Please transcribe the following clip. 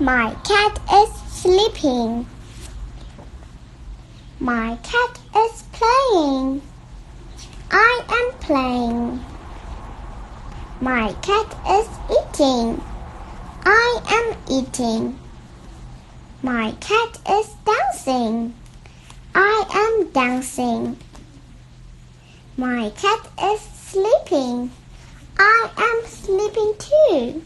My cat is sleeping. My cat is playing. I am playing. My cat is eating. I am eating. My cat is dancing. I am dancing. My cat is sleeping. I am sleeping too.